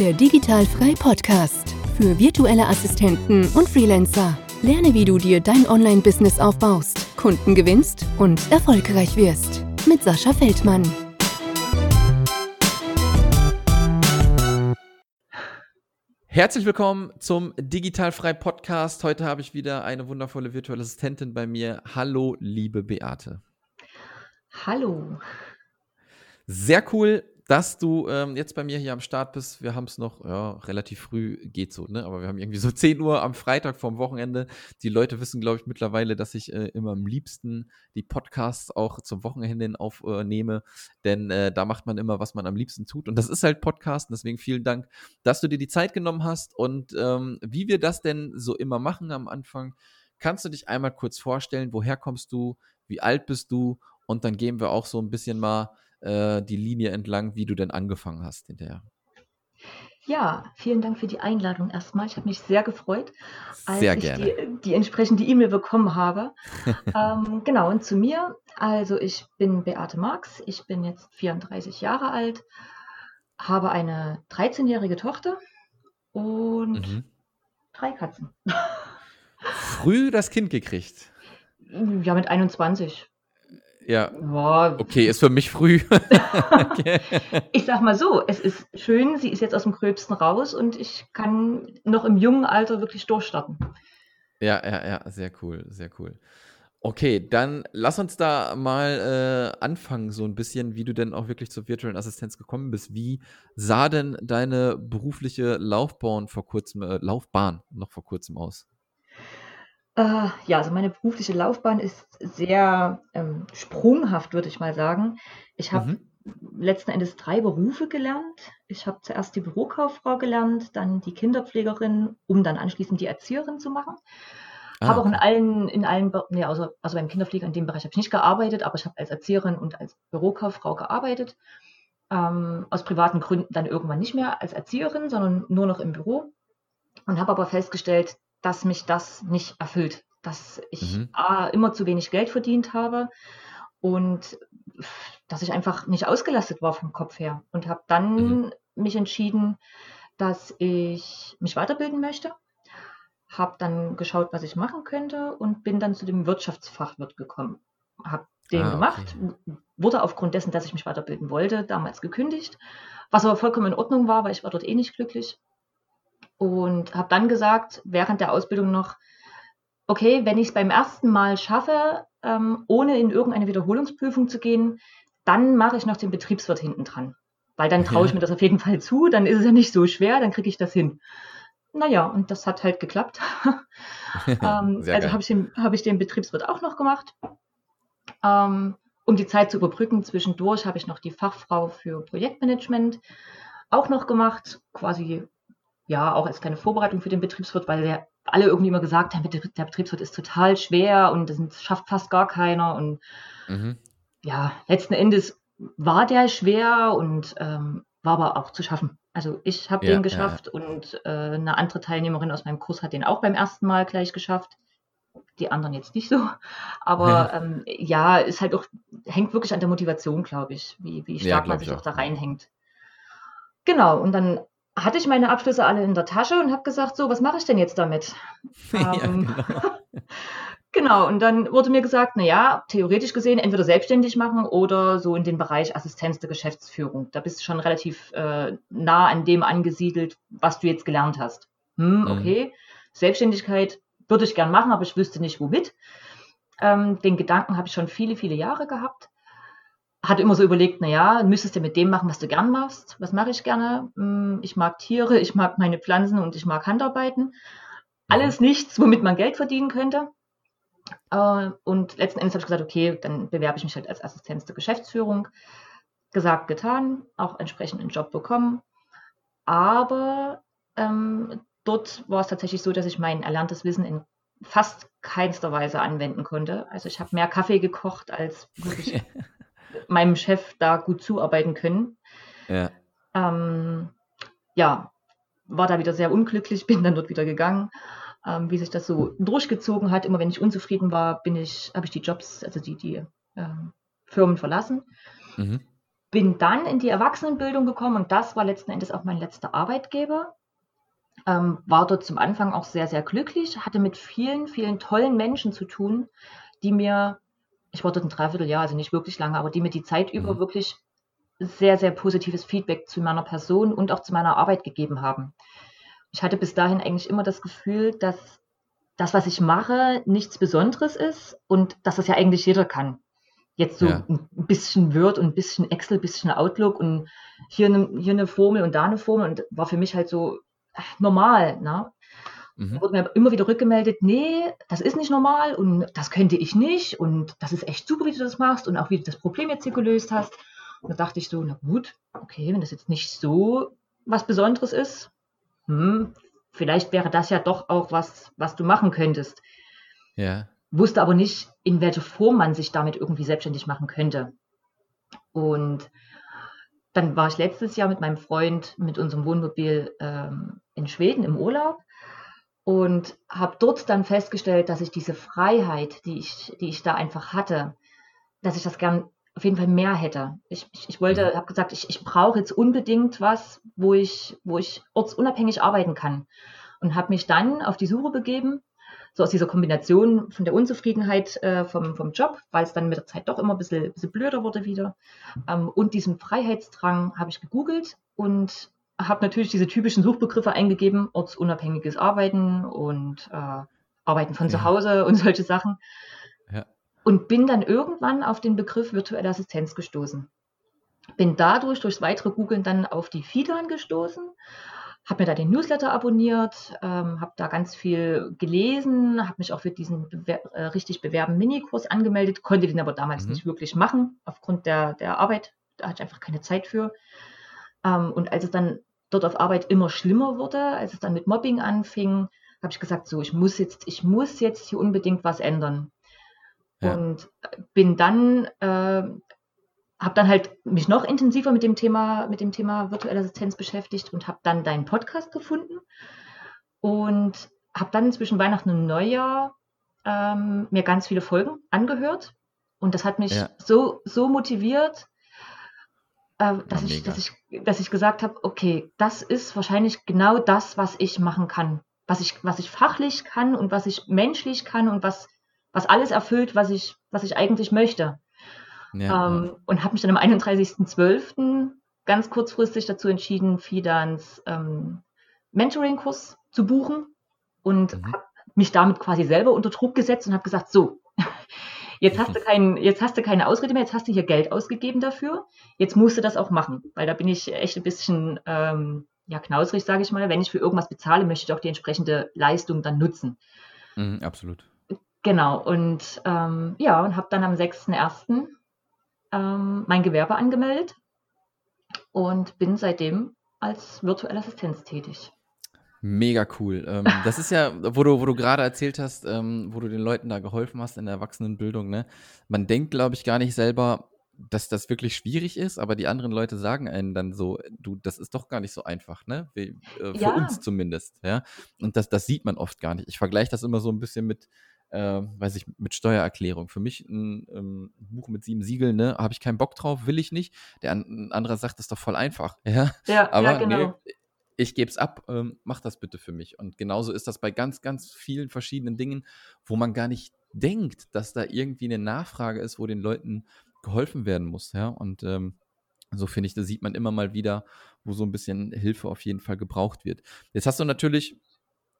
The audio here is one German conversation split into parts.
Der Digitalfrei Podcast für virtuelle Assistenten und Freelancer. Lerne, wie du dir dein Online-Business aufbaust, Kunden gewinnst und erfolgreich wirst. Mit Sascha Feldmann. Herzlich willkommen zum Digitalfrei Podcast. Heute habe ich wieder eine wundervolle virtuelle Assistentin bei mir. Hallo, liebe Beate. Hallo. Sehr cool, dass du ähm, jetzt bei mir hier am Start bist. Wir haben es noch ja, relativ früh, geht so, ne? Aber wir haben irgendwie so 10 Uhr am Freitag vorm Wochenende. Die Leute wissen, glaube ich, mittlerweile, dass ich äh, immer am liebsten die Podcasts auch zum Wochenende aufnehme. Äh, denn äh, da macht man immer, was man am liebsten tut. Und das ist halt Podcasten. Deswegen vielen Dank, dass du dir die Zeit genommen hast. Und ähm, wie wir das denn so immer machen am Anfang, kannst du dich einmal kurz vorstellen, woher kommst du, wie alt bist du? Und dann gehen wir auch so ein bisschen mal äh, die Linie entlang, wie du denn angefangen hast hinterher. Ja, vielen Dank für die Einladung erstmal. Ich habe mich sehr gefreut, als sehr ich die, die, entsprechende E-Mail bekommen habe. ähm, genau, und zu mir. Also ich bin Beate Marx, ich bin jetzt 34 Jahre alt, habe eine 13-jährige Tochter und mhm. drei Katzen. Früh das Kind gekriegt? Ja, mit 21. Ja. Boah. Okay, ist für mich früh. okay. Ich sag mal so, es ist schön, sie ist jetzt aus dem Gröbsten raus und ich kann noch im jungen Alter wirklich durchstarten. Ja, ja, ja, sehr cool, sehr cool. Okay, dann lass uns da mal äh, anfangen, so ein bisschen, wie du denn auch wirklich zur virtuellen Assistenz gekommen bist. Wie sah denn deine berufliche Laufbahn vor kurzem, äh, Laufbahn noch vor kurzem aus? Äh, ja, also meine berufliche Laufbahn ist sehr ähm, sprunghaft, würde ich mal sagen. Ich habe mhm. letzten Endes drei Berufe gelernt. Ich habe zuerst die Bürokauffrau gelernt, dann die Kinderpflegerin, um dann anschließend die Erzieherin zu machen. Ah, habe auch in allen, in allen, nee, also, also beim Kinderpfleger in dem Bereich habe ich nicht gearbeitet, aber ich habe als Erzieherin und als Bürokauffrau gearbeitet. Ähm, aus privaten Gründen dann irgendwann nicht mehr als Erzieherin, sondern nur noch im Büro. Und habe aber festgestellt, dass mich das nicht erfüllt, dass ich mhm. A, immer zu wenig Geld verdient habe und dass ich einfach nicht ausgelastet war vom Kopf her und habe dann mhm. mich entschieden, dass ich mich weiterbilden möchte, habe dann geschaut, was ich machen könnte und bin dann zu dem Wirtschaftsfachwirt gekommen. Habe den ah, gemacht, okay. wurde aufgrund dessen, dass ich mich weiterbilden wollte, damals gekündigt, was aber vollkommen in Ordnung war, weil ich war dort eh nicht glücklich und habe dann gesagt, während der Ausbildung noch, okay, wenn ich es beim ersten Mal schaffe, ähm, ohne in irgendeine Wiederholungsprüfung zu gehen, dann mache ich noch den Betriebswirt hinten dran. Weil dann traue ich mir das auf jeden Fall zu, dann ist es ja nicht so schwer, dann kriege ich das hin. Naja, und das hat halt geklappt. ähm, also habe ich, den, hab ich den Betriebswirt auch noch gemacht. Ähm, um die Zeit zu überbrücken, zwischendurch habe ich noch die Fachfrau für Projektmanagement auch noch gemacht, quasi ja, auch als kleine Vorbereitung für den Betriebswirt, weil der, alle irgendwie immer gesagt haben, der Betriebswirt ist total schwer und das schafft fast gar keiner. Und mhm. ja, letzten Endes war der schwer und ähm, war aber auch zu schaffen. Also ich habe ja, den geschafft ja. und äh, eine andere Teilnehmerin aus meinem Kurs hat den auch beim ersten Mal gleich geschafft. Die anderen jetzt nicht so. Aber ja, ähm, ja ist halt auch, hängt wirklich an der Motivation, glaube ich, wie, wie stark man sich auch da reinhängt. Genau, und dann hatte ich meine Abschlüsse alle in der Tasche und habe gesagt, so, was mache ich denn jetzt damit? ja, ähm, genau. genau, und dann wurde mir gesagt, naja, theoretisch gesehen entweder selbstständig machen oder so in den Bereich Assistenz der Geschäftsführung. Da bist du schon relativ äh, nah an dem angesiedelt, was du jetzt gelernt hast. Hm, mhm. okay, mhm. Selbstständigkeit würde ich gern machen, aber ich wüsste nicht womit. Ähm, den Gedanken habe ich schon viele, viele Jahre gehabt hatte immer so überlegt, naja, müsstest du mit dem machen, was du gern machst. Was mache ich gerne? Hm, ich mag Tiere, ich mag meine Pflanzen und ich mag Handarbeiten. Alles nichts, womit man Geld verdienen könnte. Äh, und letzten Endes habe ich gesagt, okay, dann bewerbe ich mich halt als Assistenz der Geschäftsführung. Gesagt, getan, auch entsprechend einen Job bekommen. Aber ähm, dort war es tatsächlich so, dass ich mein erlerntes Wissen in fast keinster Weise anwenden konnte. Also ich habe mehr Kaffee gekocht als wirklich meinem Chef da gut zuarbeiten können. Ja. Ähm, ja, war da wieder sehr unglücklich, bin dann dort wieder gegangen. Ähm, wie sich das so durchgezogen hat, immer wenn ich unzufrieden war, bin ich, habe ich die Jobs, also die, die ähm, Firmen verlassen. Mhm. bin dann in die Erwachsenenbildung gekommen und das war letzten Endes auch mein letzter Arbeitgeber. Ähm, war dort zum Anfang auch sehr, sehr glücklich, hatte mit vielen, vielen tollen Menschen zu tun, die mir, ich war dort ein Dreivierteljahr, also nicht wirklich lange, aber die mir die Zeit über Mhm. wirklich sehr, sehr positives Feedback zu meiner Person und auch zu meiner Arbeit gegeben haben. Ich hatte bis dahin eigentlich immer das Gefühl, dass das, was ich mache, nichts Besonderes ist und dass das ja eigentlich jeder kann. Jetzt so Ja. ein bisschen Word und ein bisschen Excel, ein bisschen Outlook und hier eine, hier eine Formel und da eine Formel und war für mich halt so normal. Ne? Mhm. wurde mir immer wieder rückgemeldet, nee, das ist nicht normal und das könnte ich nicht und das ist echt super, wie du das machst und auch wie du das Problem jetzt hier gelöst hast. Und da dachte ich so, na gut, okay, wenn das jetzt nicht so was Besonderes ist, hm, vielleicht wäre das ja doch auch was, was du machen könntest. Ja. Wusste aber nicht, in welcher Form man sich damit irgendwie selbstständig machen könnte. Und dann war ich letztes Jahr mit meinem Freund mit unserem Wohnmobil ähm, in Schweden im Urlaub und habe dort dann festgestellt, dass ich diese Freiheit, die ich, die ich da einfach hatte, dass ich das gern auf jeden Fall mehr hätte. Ich, ich, ich wollte, Mhm. habe gesagt, ich, ich brauche jetzt unbedingt was, wo ich, wo ich ortsunabhängig arbeiten kann. Und habe mich dann auf die Suche begeben, so aus dieser Kombination von der Unzufriedenheit äh, vom, vom Job, weil es dann mit der Zeit doch immer ein bisschen, bisschen blöder wurde wieder, ähm, und diesem Freiheitsdrang habe ich gegoogelt und habe natürlich diese typischen Suchbegriffe eingegeben, ortsunabhängiges Arbeiten und äh, Arbeiten von Ja. zu Hause und solche Sachen. Ja. Und bin dann irgendwann auf den Begriff virtuelle Assistenz gestoßen. Bin dadurch, durchs weitere Googeln dann auf die Fidan gestoßen, habe mir da den Newsletter abonniert, ähm, habe da ganz viel gelesen, habe mich auch für diesen Bewer äh, richtig bewerben Minikurs angemeldet, konnte den aber damals Mhm. nicht wirklich machen, aufgrund der, der Arbeit. Da hatte ich einfach keine Zeit für. Ähm, und als es dann dort auf Arbeit immer schlimmer wurde, als es dann mit Mobbing anfing, habe ich gesagt, so, ich muss jetzt, ich muss jetzt hier unbedingt was ändern. Ja. Und bin dann, äh, habe dann halt mich noch intensiver mit dem Thema, mit dem Thema virtuelle Assistenz beschäftigt und habe dann deinen Podcast gefunden und habe dann zwischen Weihnachten und Neujahr ähm, mir ganz viele Folgen angehört. Und das hat mich Ja. so, so motiviert, äh, dass, Ja, ich, dass, ich, dass ich gesagt habe, okay, das ist wahrscheinlich genau das, was ich machen kann. Was ich, was ich fachlich kann und was ich menschlich kann und was, was alles erfüllt, was ich, was ich eigentlich möchte. Ja, Ähm, und habe mich dann am 31.12. ganz kurzfristig dazu entschieden, Fidans ähm, Mentoring-Kurs zu buchen und Mhm. habe mich damit quasi selber unter Druck gesetzt und habe gesagt, so, jetzt hast, du kein, jetzt hast du keine Ausrede mehr, jetzt hast du hier Geld ausgegeben dafür, jetzt musst du das auch machen, weil da bin ich echt ein bisschen ähm, ja, knausrig, sage ich mal. Wenn ich für irgendwas bezahle, möchte ich auch die entsprechende Leistung dann nutzen. Mhm, absolut. Genau, und ähm, ja, und habe dann am 6.1. Ähm, mein Gewerbe angemeldet und bin seitdem als virtuelle Assistenz tätig. Mega cool. Ähm, das ist ja, wo du, wo du gerade erzählt hast, ähm, wo du den Leuten da geholfen hast in der Erwachsenenbildung, ne? Man denkt, glaube ich, gar nicht selber, dass das wirklich schwierig ist, aber die anderen Leute sagen einem dann so, du, das ist doch gar nicht so einfach, ne? Wie, äh, für Ja. uns zumindest, ja. Und das, das sieht man oft gar nicht. Ich vergleiche das immer so ein bisschen mit, äh, weiß ich, mit Steuererklärung. Für mich ein ähm, Buch mit sieben Siegeln, ne, habe ich keinen Bock drauf, will ich nicht. Der ein anderer sagt, das ist doch voll einfach, ja. Ja, Aber ja genau. nee, ich gebe es ab, ähm, mach das bitte für mich. Und genauso ist das bei ganz, ganz vielen verschiedenen Dingen, wo man gar nicht denkt, dass da irgendwie eine Nachfrage ist, wo den Leuten geholfen werden muss. Ja? Und ähm, so finde ich, da sieht man immer mal wieder, wo so ein bisschen Hilfe auf jeden Fall gebraucht wird. Jetzt hast du natürlich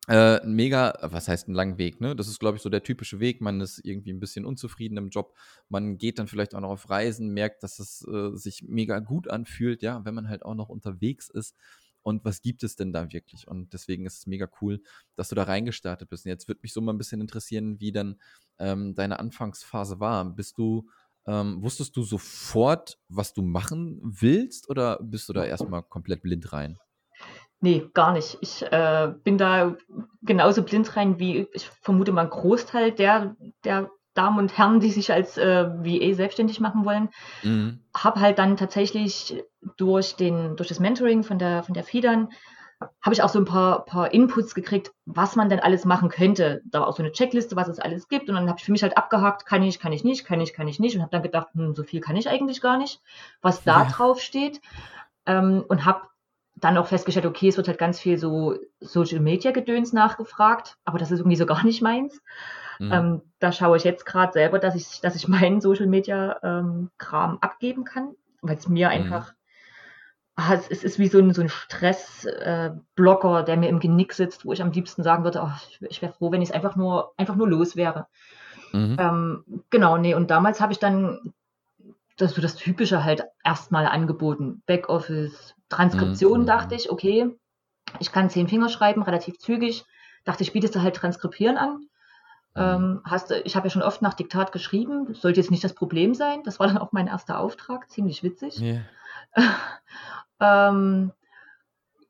äh, mega, was heißt einen langen Weg, ne? Das ist, glaube ich, so der typische Weg. Man ist irgendwie ein bisschen unzufrieden im Job. Man geht dann vielleicht auch noch auf Reisen, merkt, dass es äh, sich mega gut anfühlt, ja, wenn man halt auch noch unterwegs ist. Und was gibt es denn da wirklich? Und deswegen ist es mega cool, dass du da reingestartet bist. Und jetzt würde mich so mal ein bisschen interessieren, wie dann ähm, deine Anfangsphase war. Bist du, ähm, wusstest du sofort, was du machen willst, oder bist du da erstmal komplett blind rein? Nee, gar nicht. Ich äh, bin da genauso blind rein wie ich vermute mal ein Großteil der, der Damen und Herren, die sich als äh, VA selbstständig machen wollen. Mhm. Habe halt dann tatsächlich durch, den, durch das Mentoring von der, von der Fidan habe ich auch so ein paar, paar Inputs gekriegt, was man denn alles machen könnte. Da war auch so eine Checkliste, was es alles gibt. Und dann habe ich für mich halt abgehakt, kann ich, kann ich nicht, kann ich, kann ich nicht. Und habe dann gedacht, hm, so viel kann ich eigentlich gar nicht, was da ja. drauf steht. Ähm, und habe dann auch festgestellt, okay, es wird halt ganz viel so Social Media Gedöns nachgefragt, aber das ist irgendwie so gar nicht meins. Mhm. Ähm, da schaue ich jetzt gerade selber, dass ich, dass ich meinen Social Media ähm, Kram abgeben kann, weil es mir mhm. einfach ah, es, ist wie so ein, so ein Stressblocker, äh, der mir im Genick sitzt, wo ich am liebsten sagen würde, oh, ich, ich wäre froh, wenn ich es einfach nur, einfach nur los wäre. Mhm. Ähm, genau, nee, und damals habe ich dann das, so das Typische halt erstmal angeboten. Backoffice, Transkription, mhm. dachte ich, okay, ich kann zehn Finger schreiben, relativ zügig. Dachte ich, bietest du halt Transkripieren an. Mhm. Ähm, hast, ich habe ja schon oft nach Diktat geschrieben, das sollte jetzt nicht das Problem sein. Das war dann auch mein erster Auftrag, ziemlich witzig. Yeah. Ähm,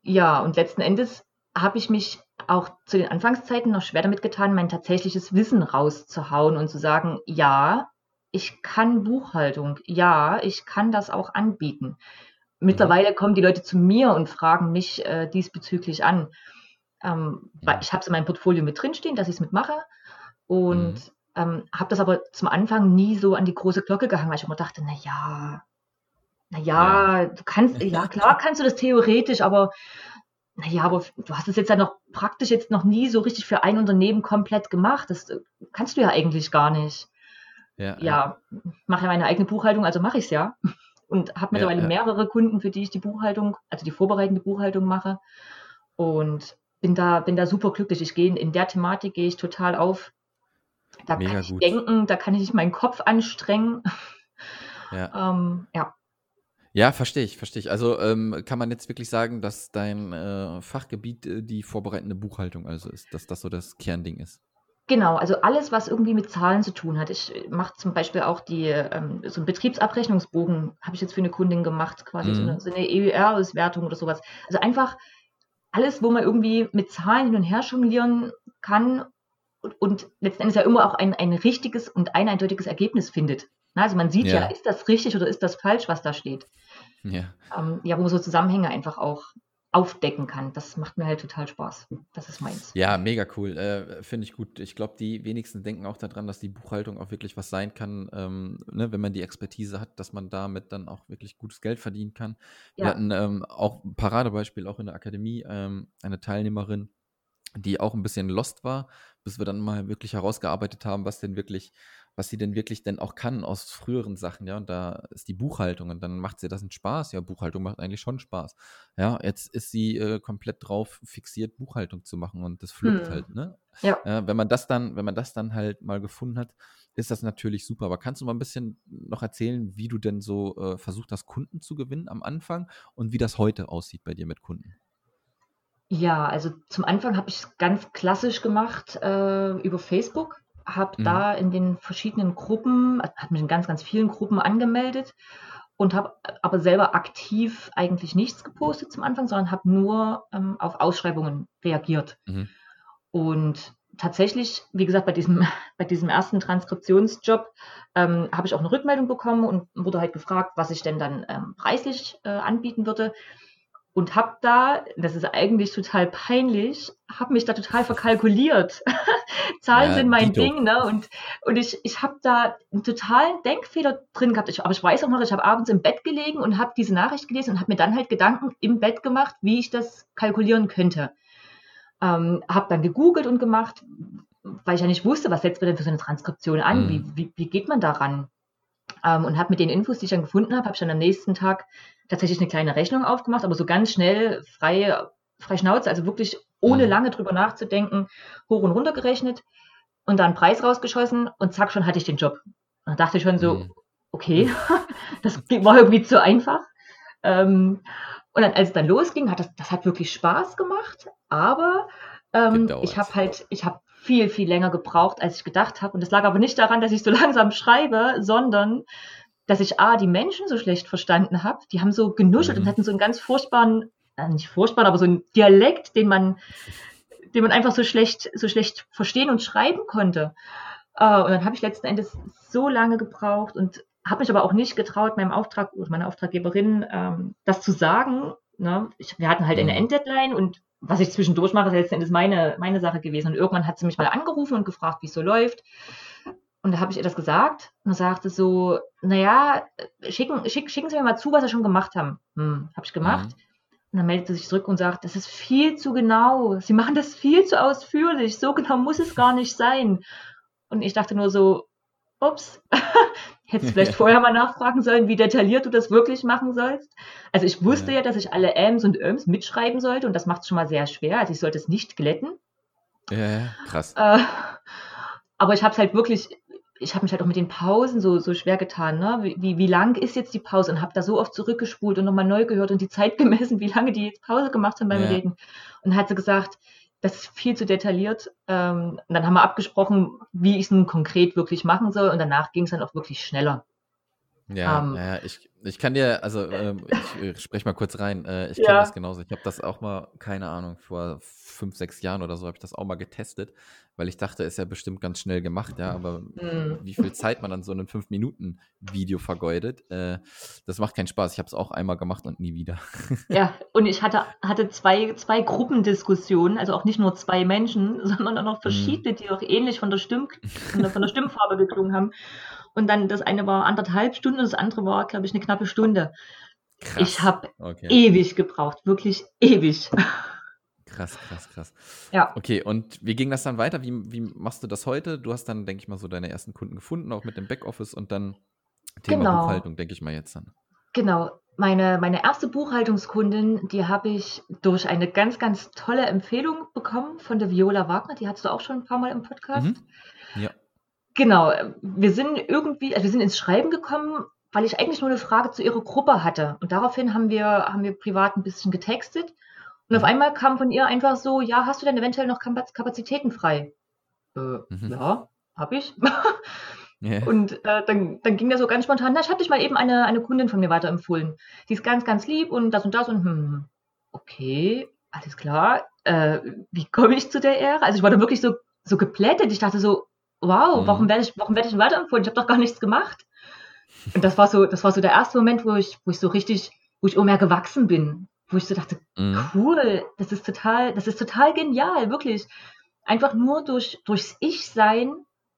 ja, und letzten Endes habe ich mich auch zu den Anfangszeiten noch schwer damit getan, mein tatsächliches Wissen rauszuhauen und zu sagen, ja, ich kann Buchhaltung, ja, ich kann das auch anbieten. Mittlerweile kommen die Leute zu mir und fragen mich äh, diesbezüglich an. Ähm, ja. Ich habe es in meinem Portfolio mit drinstehen, dass ich es mitmache und mhm. ähm, habe das aber zum Anfang nie so an die große Glocke gehangen, weil ich immer dachte, na ja, naja, ja. du kannst, ja klar kannst du das theoretisch, aber naja, aber du hast es jetzt ja noch praktisch jetzt noch nie so richtig für ein Unternehmen komplett gemacht. Das äh, kannst du ja eigentlich gar nicht. Ja, ja mache ja meine eigene Buchhaltung, also mache ich es ja. Und habe mittlerweile ja, mehrere Kunden, für die ich die Buchhaltung, also die vorbereitende Buchhaltung mache. Und bin da, bin da super glücklich. Ich gehe in der Thematik gehe ich total auf. Da Mega kann ich gut. denken, da kann ich meinen Kopf anstrengen. Ja. ähm, ja. Ja, verstehe ich, verstehe ich. Also ähm, kann man jetzt wirklich sagen, dass dein äh, Fachgebiet äh, die vorbereitende Buchhaltung also ist, dass das so das Kernding ist? Genau, also alles, was irgendwie mit Zahlen zu tun hat. Ich mache zum Beispiel auch die, ähm, so einen Betriebsabrechnungsbogen, habe ich jetzt für eine Kundin gemacht, quasi mhm. so eine, so eine EUR-Auswertung oder sowas. Also einfach alles, wo man irgendwie mit Zahlen hin und her jonglieren kann und, und letzten Endes ja immer auch ein, ein richtiges und ein eindeutiges Ergebnis findet. Also man sieht ja. ja, ist das richtig oder ist das falsch, was da steht. Ja. Ähm, ja, wo man so Zusammenhänge einfach auch aufdecken kann. Das macht mir halt total Spaß. Das ist meins. Ja, mega cool. Äh, Finde ich gut. Ich glaube, die wenigsten denken auch daran, dass die Buchhaltung auch wirklich was sein kann, ähm, ne, wenn man die Expertise hat, dass man damit dann auch wirklich gutes Geld verdienen kann. Ja. Wir hatten ähm, auch ein Paradebeispiel auch in der Akademie, ähm, eine Teilnehmerin, die auch ein bisschen lost war, bis wir dann mal wirklich herausgearbeitet haben, was denn wirklich was sie denn wirklich denn auch kann aus früheren Sachen, ja, und da ist die Buchhaltung und dann macht sie das einen Spaß, ja, Buchhaltung macht eigentlich schon Spaß. Ja, jetzt ist sie äh, komplett drauf fixiert, Buchhaltung zu machen und das fluppt hm. halt, ne? Ja. ja. Wenn man das dann, wenn man das dann halt mal gefunden hat, ist das natürlich super. Aber kannst du mal ein bisschen noch erzählen, wie du denn so äh, versucht hast, Kunden zu gewinnen am Anfang und wie das heute aussieht bei dir mit Kunden? Ja, also zum Anfang habe ich es ganz klassisch gemacht äh, über Facebook habe mhm. da in den verschiedenen Gruppen, habe mich in ganz, ganz vielen Gruppen angemeldet und habe aber selber aktiv eigentlich nichts gepostet zum Anfang, sondern habe nur ähm, auf Ausschreibungen reagiert. Mhm. Und tatsächlich, wie gesagt, bei diesem, bei diesem ersten Transkriptionsjob ähm, habe ich auch eine Rückmeldung bekommen und wurde halt gefragt, was ich denn dann ähm, preislich äh, anbieten würde und habe da, das ist eigentlich total peinlich, habe mich da total verkalkuliert. Zahlen ja, sind mein Dito. Ding, ne? Und, und ich, ich habe da einen totalen Denkfehler drin gehabt. Ich, aber ich weiß auch noch, ich habe abends im Bett gelegen und habe diese Nachricht gelesen und habe mir dann halt Gedanken im Bett gemacht, wie ich das kalkulieren könnte. Ähm, habe dann gegoogelt und gemacht, weil ich ja nicht wusste, was setzt man denn für so eine Transkription an? Mhm. Wie, wie, wie geht man daran? Ähm, und habe mit den Infos, die ich dann gefunden habe, habe ich dann am nächsten Tag tatsächlich eine kleine Rechnung aufgemacht, aber so ganz schnell, frei, frei Schnauze, also wirklich ohne mhm. lange drüber nachzudenken, hoch und runter gerechnet und dann Preis rausgeschossen und zack, schon hatte ich den Job. Und da dachte ich schon so, mhm. okay, das war irgendwie zu einfach. Ähm, und dann, als es dann losging, hat das, das hat wirklich Spaß gemacht, aber ähm, ich habe halt, ich habe viel, viel länger gebraucht, als ich gedacht habe. Und das lag aber nicht daran, dass ich so langsam schreibe, sondern dass ich A, die Menschen so schlecht verstanden habe. Die haben so genuschelt mhm. und hatten so einen ganz furchtbaren, äh, nicht furchtbaren, aber so einen Dialekt, den man, den man einfach so schlecht, so schlecht verstehen und schreiben konnte. Äh, und dann habe ich letzten Endes so lange gebraucht und habe mich aber auch nicht getraut, meinem Auftrag oder meiner Auftraggeberin ähm, das zu sagen, Ne? Ich, wir hatten halt eine Mhm. Enddeadline und was ich zwischendurch mache, ist letzten Endes meine, meine Sache gewesen. Und irgendwann hat sie mich mal angerufen und gefragt, wie es so läuft. Und da habe ich ihr das gesagt und sagte so, naja, schicken, schick, schicken Sie mir mal zu, was Sie schon gemacht haben. Hm, habe ich gemacht. Mhm. Und dann meldet sie sich zurück und sagt, das ist viel zu genau. Sie machen das viel zu ausführlich. So genau muss es gar nicht sein. Und ich dachte nur so, ups, hättest vielleicht vorher mal nachfragen sollen, wie detailliert du das wirklich machen sollst. Also ich wusste Ja. ja, dass ich alle Äms und Öms mitschreiben sollte und das macht es schon mal sehr schwer. Also ich sollte es nicht glätten. Ja, krass. Äh, aber ich habe es halt wirklich, ich habe mich halt auch mit den Pausen so, so schwer getan. Ne? Wie, wie, wie lang ist jetzt die Pause? Und habe da so oft zurückgespult und nochmal neu gehört und die Zeit gemessen, wie lange die jetzt Pause gemacht haben beim Ja. Reden. Und dann hat sie gesagt, das ist viel zu detailliert. Ähm, und dann haben wir abgesprochen, wie ich es nun konkret wirklich machen soll. Und danach ging es dann auch wirklich schneller. Ja, Ähm, ja, ich, ich kann dir, also ähm, ich äh, spreche mal kurz rein. Äh, ich Ja. kenne das genauso. Ich habe das auch mal, keine Ahnung, vor fünf, sechs Jahren oder so habe ich das auch mal getestet, weil ich dachte, ist ja bestimmt ganz schnell gemacht, ja, aber Mm. wie viel Zeit man an so einem 5-Minuten-Video vergeudet, äh, das macht keinen Spaß. Ich habe es auch einmal gemacht und nie wieder. Ja, und ich hatte, hatte zwei, zwei Gruppendiskussionen, also auch nicht nur zwei Menschen, sondern auch noch verschiedene, die auch ähnlich von der, Stimm, von der, von der Stimmfarbe geklungen haben. Und dann das eine war anderthalb Stunden und das andere war, glaube ich, eine knappe Stunde. Krass. Ich habe Okay. ewig gebraucht, wirklich ewig. Krass, krass, krass. Ja. Okay, und wie ging das dann weiter? Wie, wie machst du das heute? Du hast dann, denke ich mal, so deine ersten Kunden gefunden, auch mit dem Backoffice und dann Thema Genau. Buchhaltung, denke ich mal jetzt dann. Genau. Meine, meine erste Buchhaltungskundin, die habe ich durch eine ganz, ganz tolle Empfehlung bekommen von der Viola Wagner. Die hattest du auch schon ein paar Mal im Podcast. Mhm. Ja. Genau, wir sind irgendwie, also wir sind ins Schreiben gekommen, weil ich eigentlich nur eine Frage zu ihrer Gruppe hatte. Und daraufhin haben wir, haben wir privat ein bisschen getextet. Und auf Mhm. einmal kam von ihr einfach so, ja, hast du denn eventuell noch Kapaz- Kapazitäten frei? Äh, Mhm. Ja, habe ich. Ja. Und äh, dann, dann ging der so ganz spontan, na, ich habe dich mal eben eine, eine Kundin von mir weiterempfohlen. Die ist ganz, ganz lieb und das und das und hm, okay, alles klar. Äh, wie komme ich zu der Ehre? Also ich war da wirklich so, so geplättet. Ich dachte so, wow, Mhm. warum werde ich, warum werde ich weiterempfohlen? Ich habe doch gar nichts gemacht. Und das war so, das war so der erste Moment, wo ich, wo ich so richtig, wo ich mehr gewachsen bin. Wo ich so dachte, Mhm. cool, das ist total, das ist total genial, wirklich. Einfach nur durch, durchs Ich-Sein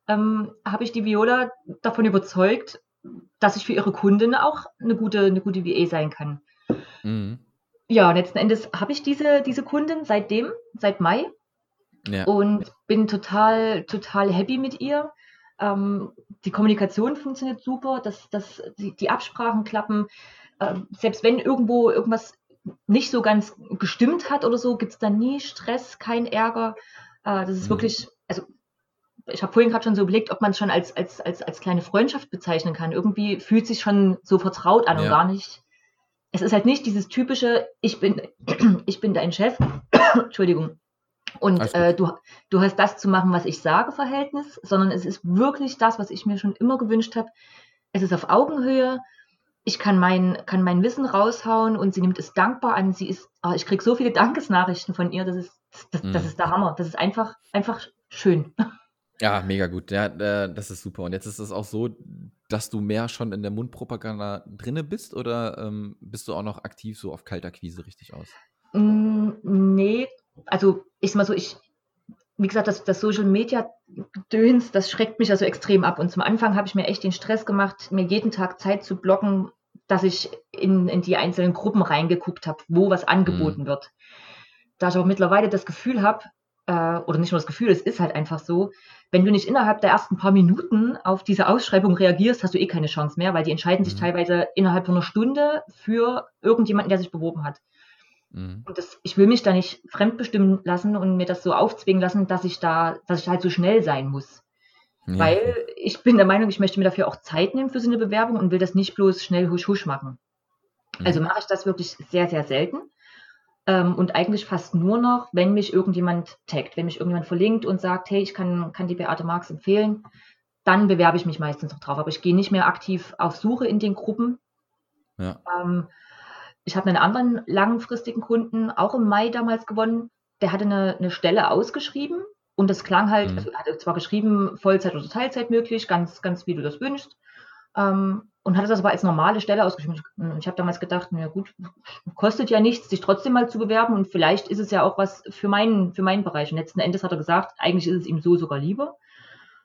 ähm, habe ich die Viola davon überzeugt, dass ich für ihre Kundin auch eine gute, eine gute VA sein kann. Mhm. Ja, letzten Endes habe ich diese, diese Kundin seitdem, seit Mai Ja. und bin total, total happy mit ihr. Ähm, die Kommunikation funktioniert super, dass, dass die, die Absprachen klappen. Ähm, selbst wenn irgendwo irgendwas nicht so ganz gestimmt hat oder so, gibt es da nie Stress, kein Ärger. Äh, das ist Mhm. wirklich, also ich habe vorhin gerade schon so überlegt, ob man es schon als, als, als, als kleine Freundschaft bezeichnen kann. Irgendwie fühlt sich schon so vertraut an und Ja. gar nicht. Es ist halt nicht dieses typische, ich bin, ich bin dein Chef, Entschuldigung, und äh, du, du hast das zu machen, was ich sage, Verhältnis, sondern es ist wirklich das, was ich mir schon immer gewünscht habe. Es ist auf Augenhöhe. Ich kann mein, kann mein Wissen raushauen und sie nimmt es dankbar an. Sie ist, ah, ich kriege so viele Dankesnachrichten von ihr. Das ist, das, das Mhm. ist der Hammer. Das ist einfach, einfach schön. Ja, mega gut. Ja, äh, das ist super. Und jetzt ist es auch so, dass du mehr schon in der Mundpropaganda drinne bist oder ähm, bist du auch noch aktiv so auf Kaltakquise richtig aus? Mm, Nee, also ich sag mal so, ich, wie gesagt, das, das Social Media Gedöns, das schreckt mich also extrem ab. Und zum Anfang habe ich mir echt den Stress gemacht, mir jeden Tag Zeit zu blocken, dass ich in, in die einzelnen Gruppen reingeguckt habe, wo was angeboten wird. Da ich aber mittlerweile das Gefühl habe, äh, oder nicht nur das Gefühl, es ist halt einfach so, wenn du nicht innerhalb der ersten paar Minuten auf diese Ausschreibung reagierst, hast du eh keine Chance mehr, weil die entscheiden sich Mhm. teilweise innerhalb von einer Stunde für irgendjemanden, der sich beworben hat. Mhm. Und das, ich will mich da nicht fremdbestimmen lassen und mir das so aufzwingen lassen, dass ich da, dass ich halt so schnell sein muss. Ja. Weil ich bin der Meinung, ich möchte mir dafür auch Zeit nehmen für so eine Bewerbung und will das nicht bloß schnell husch husch machen. Mhm. Also mache ich das wirklich sehr, sehr selten. Ähm, und eigentlich fast nur noch, wenn mich irgendjemand taggt, wenn mich irgendjemand verlinkt und sagt, hey, ich kann, kann die Beate Marx empfehlen, dann bewerbe ich mich meistens noch drauf. Aber ich gehe nicht mehr aktiv auf Suche in den Gruppen, ja. ähm, ich habe einen anderen langfristigen Kunden auch im Mai damals gewonnen. Der hatte eine, eine Stelle ausgeschrieben und das klang halt, Mhm. also er hatte zwar geschrieben, Vollzeit oder Teilzeit möglich, ganz, ganz wie du das wünschst. Ähm, und hatte das aber als normale Stelle ausgeschrieben. Und ich habe damals gedacht, na gut, kostet ja nichts, sich trotzdem mal zu bewerben und vielleicht ist es ja auch was für meinen, für meinen Bereich. Und letzten Endes hat er gesagt, eigentlich ist es ihm so sogar lieber.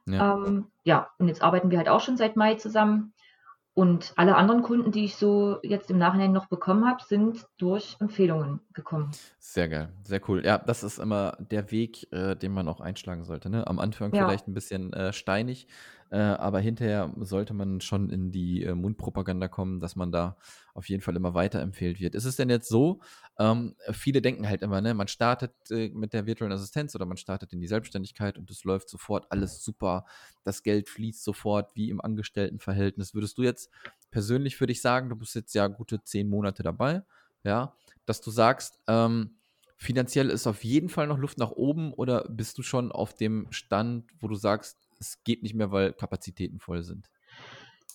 Ja. Ähm, ja, und jetzt arbeiten wir halt auch schon seit Mai zusammen. Und alle anderen Kunden, die ich so jetzt im Nachhinein noch bekommen habe, sind durch Empfehlungen gekommen. Sehr geil, sehr cool. Ja, das ist immer der Weg, äh, den man auch einschlagen sollte. Ne? Am Anfang ja. vielleicht ein bisschen äh, steinig, äh, aber hinterher sollte man schon in die äh, Mundpropaganda kommen, dass man da auf jeden Fall immer weiterempfehlt wird. Ist es denn jetzt so, ähm, viele denken halt immer, ne, man startet äh, mit der virtuellen Assistenz oder man startet in die Selbstständigkeit und es läuft sofort alles super, das Geld fließt sofort wie im Angestelltenverhältnis. Würdest du jetzt persönlich für dich sagen, du bist jetzt ja gute zehn Monate dabei, ja, dass du sagst, ähm, finanziell ist auf jeden Fall noch Luft nach oben oder bist du schon auf dem Stand, wo du sagst, es geht nicht mehr, weil Kapazitäten voll sind?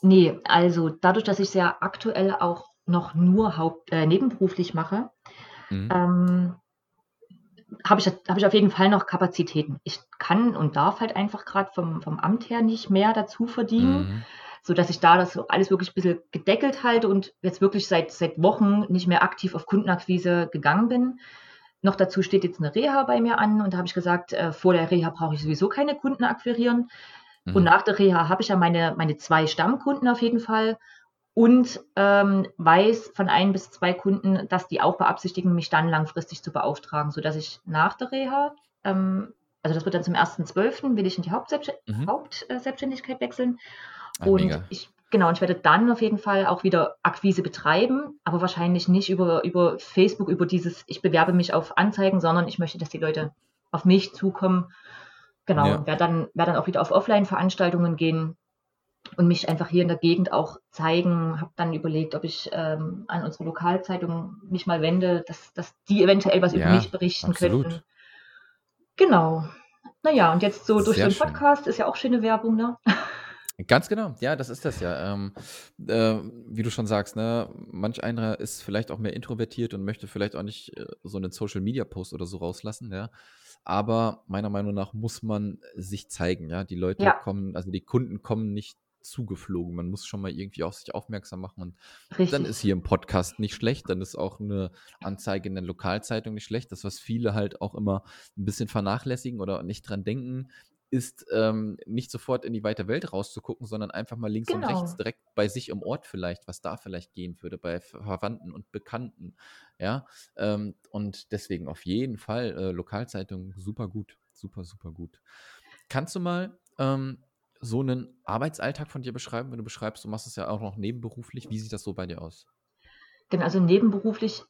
Nee, also dadurch, dass ich es ja aktuell auch noch nur haupt, äh, nebenberuflich mache, mhm. ähm, habe ich, hab ich auf jeden Fall noch Kapazitäten. Ich kann und darf halt einfach gerade vom, vom Amt her nicht mehr dazu verdienen, mhm. sodass ich da das alles wirklich ein bisschen gedeckelt halte und jetzt wirklich seit, seit Wochen nicht mehr aktiv auf Kundenakquise gegangen bin. Noch dazu steht jetzt eine Reha bei mir an und da habe ich gesagt, äh, vor der Reha brauche ich sowieso keine Kunden akquirieren. Mhm. Und nach der Reha habe ich ja meine, meine zwei Stammkunden auf jeden Fall und ähm, weiß von ein bis zwei Kunden, dass die auch beabsichtigen, mich dann langfristig zu beauftragen, sodass ich nach der Reha, ähm, also das wird dann zum 1.12., will ich in die Hauptselbstständigkeit mhm. Hauptselbstständigkeit wechseln. Ach, und mega. ich Genau, und ich werde dann auf jeden Fall auch wieder Akquise betreiben, aber wahrscheinlich nicht über, über Facebook, über dieses, ich bewerbe mich auf Anzeigen, sondern ich möchte, dass die Leute auf mich zukommen. Genau, ja. und werde dann, werde dann auch wieder auf Offline-Veranstaltungen gehen und mich einfach hier in der Gegend auch zeigen. Habe dann überlegt, ob ich ähm, an unsere Lokalzeitung mich mal wende, dass, dass die eventuell was ja, über mich berichten absolut. könnten. Genau. Naja, und jetzt so durch Sehr den Podcast schön. ist ja auch schöne Werbung, ne? Ganz genau, ja, das ist das ja. Ähm, äh, wie du schon sagst, ne, manch einer ist vielleicht auch mehr introvertiert und möchte vielleicht auch nicht äh, so einen Social Media Post oder so rauslassen, ja. Aber meiner Meinung nach muss man sich zeigen, ja. Die Leute ja. kommen, also die Kunden kommen nicht zugeflogen. Man muss schon mal irgendwie auf sich aufmerksam machen. Und Richtig. dann ist hier im Podcast nicht schlecht. Dann ist auch eine Anzeige in der Lokalzeitung nicht schlecht. Das, was viele halt auch immer ein bisschen vernachlässigen oder nicht dran denken, ist ähm, nicht sofort in die weite Welt rauszugucken, sondern einfach mal links genau. und rechts genau. direkt bei sich im Ort vielleicht, was da vielleicht gehen würde, bei Verwandten und Bekannten. Ja, ähm, und deswegen auf jeden Fall äh, Lokalzeitung super gut, super, super gut. Kannst du mal ähm, so einen Arbeitsalltag von dir beschreiben, wenn du beschreibst, du machst es ja auch noch nebenberuflich, wie sieht das so bei dir aus? Genau, also nebenberuflich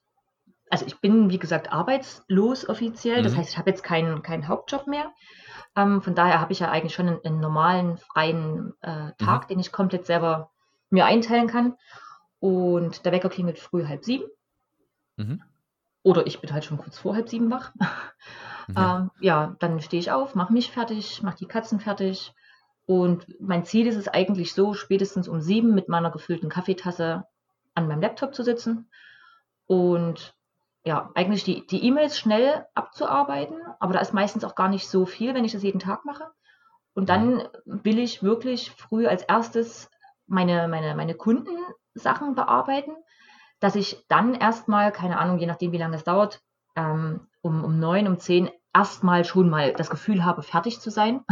also ich bin, wie gesagt, arbeitslos offiziell. Das mhm. heißt, ich habe jetzt keinen, keinen Hauptjob mehr. Ähm, von daher habe ich ja eigentlich schon einen, einen normalen, freien äh, Tag, mhm. den ich komplett selber mir einteilen kann. Und der Wecker klingelt früh halb sieben. Mhm. Oder ich bin halt schon kurz vor halb sieben wach. Ja, ähm, ja dann stehe ich auf, mache mich fertig, mache die Katzen fertig. Und mein Ziel ist es eigentlich so, spätestens um sieben mit meiner gefüllten Kaffeetasse an meinem Laptop zu sitzen und ja, eigentlich die, die E-Mails schnell abzuarbeiten, aber da ist meistens auch gar nicht so viel, wenn ich das jeden Tag mache. Und dann will ich wirklich früh als erstes meine, meine, meine Kundensachen bearbeiten, dass ich dann erstmal, keine Ahnung, je nachdem, wie lange es dauert, ähm, um, um neun, um zehn erstmal schon mal das Gefühl habe, fertig zu sein.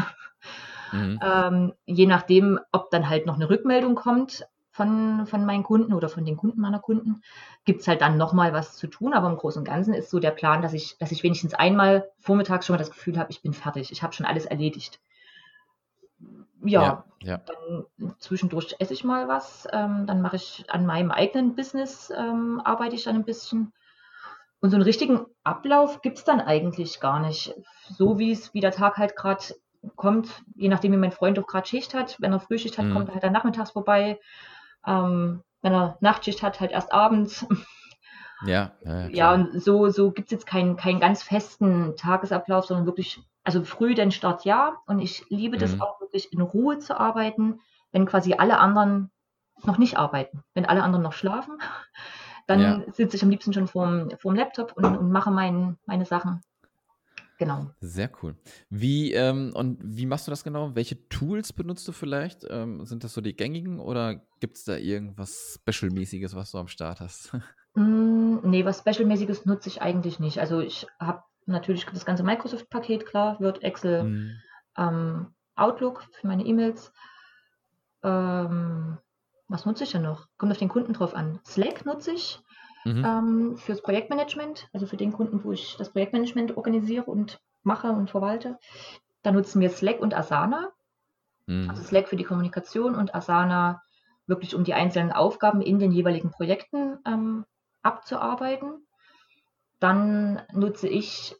Mhm. ähm, je nachdem, ob dann halt noch eine Rückmeldung kommt, von, von meinen Kunden oder von den Kunden meiner Kunden, gibt es halt dann nochmal was zu tun. Aber im Großen und Ganzen ist so der Plan, dass ich, dass ich wenigstens einmal vormittags schon mal das Gefühl habe, ich bin fertig, ich habe schon alles erledigt. Ja, ja, ja, dann zwischendurch esse ich mal was, ähm, dann mache ich an meinem eigenen Business, ähm, arbeite ich dann ein bisschen. Und so einen richtigen Ablauf gibt es dann eigentlich gar nicht. So wie es, wie der Tag halt gerade kommt, je nachdem, wie mein Freund auch gerade Schicht hat. Wenn er Frühschicht hat, mhm. kommt er halt dann nachmittags vorbei. Ähm, wenn er Nachtschicht hat, halt erst abends. Ja, ja, ja und so, so gibt es jetzt keinen, keinen ganz festen Tagesablauf, sondern wirklich, also früh den Start ja. Und ich liebe das mhm. auch wirklich in Ruhe zu arbeiten, wenn quasi alle anderen noch nicht arbeiten. Wenn alle anderen noch schlafen, dann ja. sitze ich am liebsten schon vorm, vorm Laptop und, und mache mein, meine Sachen. Genau. Sehr cool. Wie, ähm, und wie machst du das genau? Welche Tools benutzt du vielleicht? Ähm, sind das so die gängigen oder gibt es da irgendwas Special-mäßiges, was du am Start hast? Mm, nee, was Special-mäßiges nutze ich eigentlich nicht. Also ich habe natürlich das ganze Microsoft-Paket, klar, Word, Excel, Mhm. ähm, Outlook für meine E-Mails. Ähm, was nutze ich denn noch? Kommt auf den Kunden drauf an. Slack nutze ich Mhm. ähm, fürs Projektmanagement, also für den Kunden, wo ich das Projektmanagement organisiere und mache und verwalte. Da nutzen wir Slack und Asana. Mhm. Also Slack für die Kommunikation und Asana wirklich um die einzelnen Aufgaben in den jeweiligen Projekten ähm, abzuarbeiten. Dann nutze ich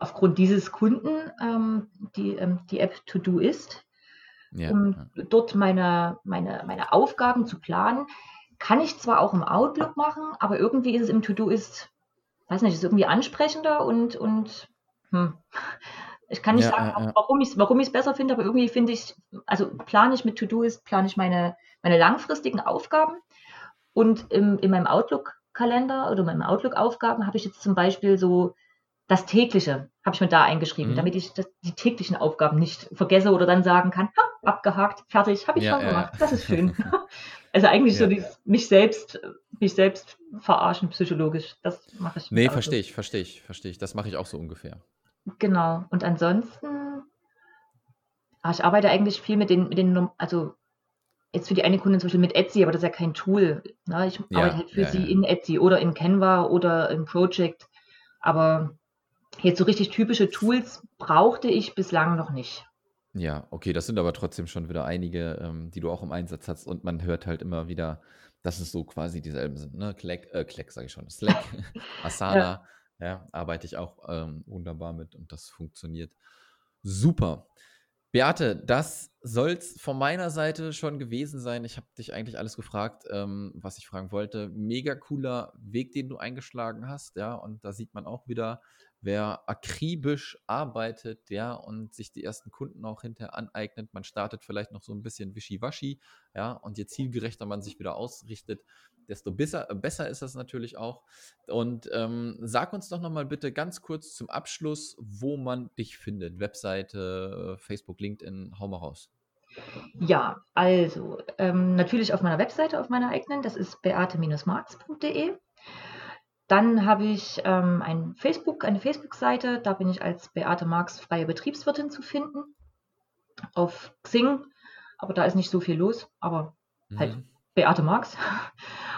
aufgrund dieses Kunden ähm, die, ähm, die App Todoist, Ja, um ja. dort meine, meine, meine Aufgaben zu planen. Kann ich zwar auch im Outlook machen, aber irgendwie ist es im Todoist, weiß nicht, ist irgendwie ansprechender und, und hm. ich kann nicht Ja, sagen, ja, warum ich es warum ich's besser finde, aber irgendwie finde ich, also plane ich mit Todoist, plane ich meine, meine langfristigen Aufgaben und im, in meinem Outlook-Kalender oder meinen Outlook-Aufgaben habe ich jetzt zum Beispiel so das tägliche, habe ich mir da eingeschrieben, Mhm. damit ich das, die täglichen Aufgaben nicht vergesse oder dann sagen kann, ha, abgehakt, fertig, habe ich Ja, schon gemacht. ja. Das ist schön. also eigentlich so Ja. dieses, mich selbst, mich selbst verarschen psychologisch. Das mache ich. Nee, verstehe ich, verstehe ich, verstehe ich. Das mache ich auch so ungefähr. Genau. Und ansonsten, ah, ich arbeite eigentlich viel mit den, mit den, also jetzt für die eine Kundin zum Beispiel mit Etsy, aber das ist ja kein Tool. Ne? Ich Ja, arbeite halt für ja, sie in Etsy oder in Canva oder in Project. Aber jetzt so richtig typische Tools brauchte ich bislang noch nicht. Ja, okay, das sind aber trotzdem schon wieder einige, ähm, die du auch im Einsatz hast und man hört halt immer wieder, dass es so quasi dieselben sind, ne? Slack, äh, Slack sage ich schon, Slack, Asana, ja, arbeite ich auch ähm, wunderbar mit und das funktioniert super. Beate, das soll es von meiner Seite schon gewesen sein. Ich habe dich eigentlich alles gefragt, ähm, was ich fragen wollte. Mega cooler Weg, den du eingeschlagen hast, ja. Und da sieht man auch wieder, wer akribisch arbeitet, ja, und sich die ersten Kunden auch hinterher aneignet. Man startet vielleicht noch so ein bisschen wischiwaschi, ja, und je zielgerechter man sich wieder ausrichtet, desto besser, äh, besser ist das natürlich auch. Und ähm, sag uns doch nochmal bitte ganz kurz zum Abschluss, wo man dich findet. Webseite, Facebook, LinkedIn, hau mal raus. Ja, also ähm, natürlich auf meiner Webseite, auf meiner eigenen, das ist beate-marx.de. Dann habe ich ähm, ein Facebook, eine Facebook-Seite, da bin ich als Beate Marx freie Betriebswirtin zu finden. Auf Xing, aber da ist nicht so viel los, aber halt Mhm. Beate Marx.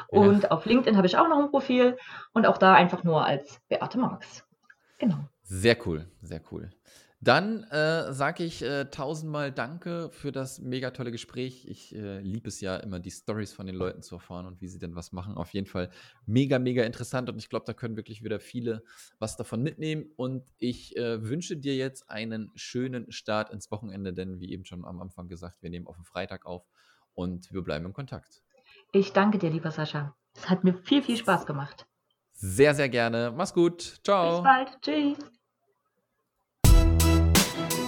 Und auf LinkedIn habe ich auch noch ein Profil und auch da einfach nur als Beate Marx. Genau. Sehr cool, sehr cool. Dann äh, sage ich äh, tausendmal Danke für das mega tolle Gespräch. Ich äh, liebe es ja immer, die Stories von den Leuten zu erfahren und wie sie denn was machen. Auf jeden Fall mega, mega interessant und ich glaube, da können wirklich wieder viele was davon mitnehmen. Und ich äh, wünsche dir jetzt einen schönen Start ins Wochenende, denn wie eben schon am Anfang gesagt, wir nehmen auf den Freitag auf und wir bleiben in Kontakt. Ich danke dir, lieber Sascha. Es hat mir viel, viel Spaß gemacht. Sehr, sehr gerne. Mach's gut. Ciao. Bis bald. Tschüss.